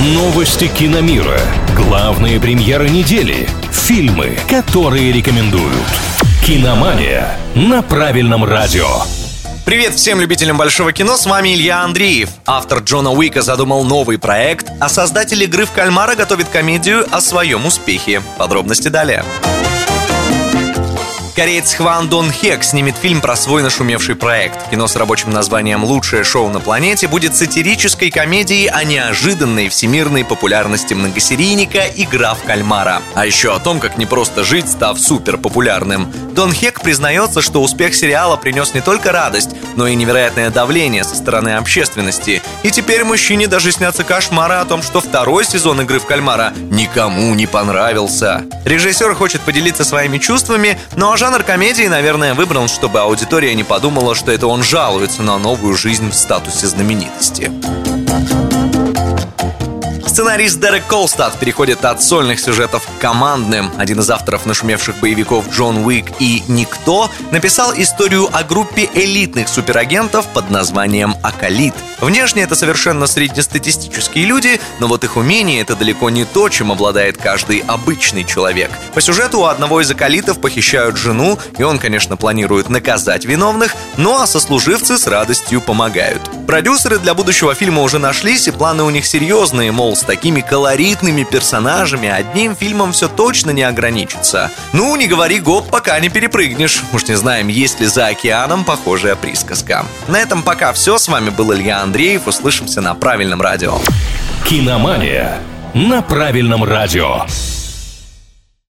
Новости киномира. Главные премьеры недели. Фильмы, которые рекомендуют. Киномания на правильном радио. Привет всем любителям большого кино, с вами Илья Андреев. Автор Джона Уика задумал новый проект, а создатель игры в кальмара готовит комедию о своем успехе. Подробности далее. Кореец Хван Дон Хек снимет фильм про свой нашумевший проект. Кино с рабочим названием «Лучшее шоу на планете» будет сатирической комедией о неожиданной всемирной популярности многосерийника «Игра в кальмара». А еще о том, как не просто жить, став супер популярным. Дон Хек признается, что успех сериала принес не только радость, но и невероятное давление со стороны общественности. И теперь мужчине даже снятся кошмары о том, что второй сезон «Игры в кальмара» никому не понравился. Режиссер хочет поделиться своими чувствами, но жанр комедии, наверное, выбран, чтобы аудитория не подумала, что это он жалуется на новую жизнь в статусе знаменитости. Сценарист Дерек Колстад переходит от сольных сюжетов к командным. Один из авторов нашумевших боевиков Джон Уик и Никто написал историю о группе элитных суперагентов под названием Акалит. Внешне это совершенно среднестатистические люди, но вот их умение — это далеко не то, чем обладает каждый обычный человек. По сюжету у одного из Акалитов похищают жену, и он, конечно, планирует наказать виновных, ну а сослуживцы с радостью помогают. Продюсеры для будущего фильма уже нашлись, и планы у них серьезные, мол, с такими колоритными персонажами одним фильмом все точно не ограничится. Ну, не говори гоп, пока не перепрыгнешь. Уж не знаем, есть ли за океаном похожая присказка. На этом пока все. С вами был Илья Андреев. Услышимся на правильном радио. Киномания на правильном радио.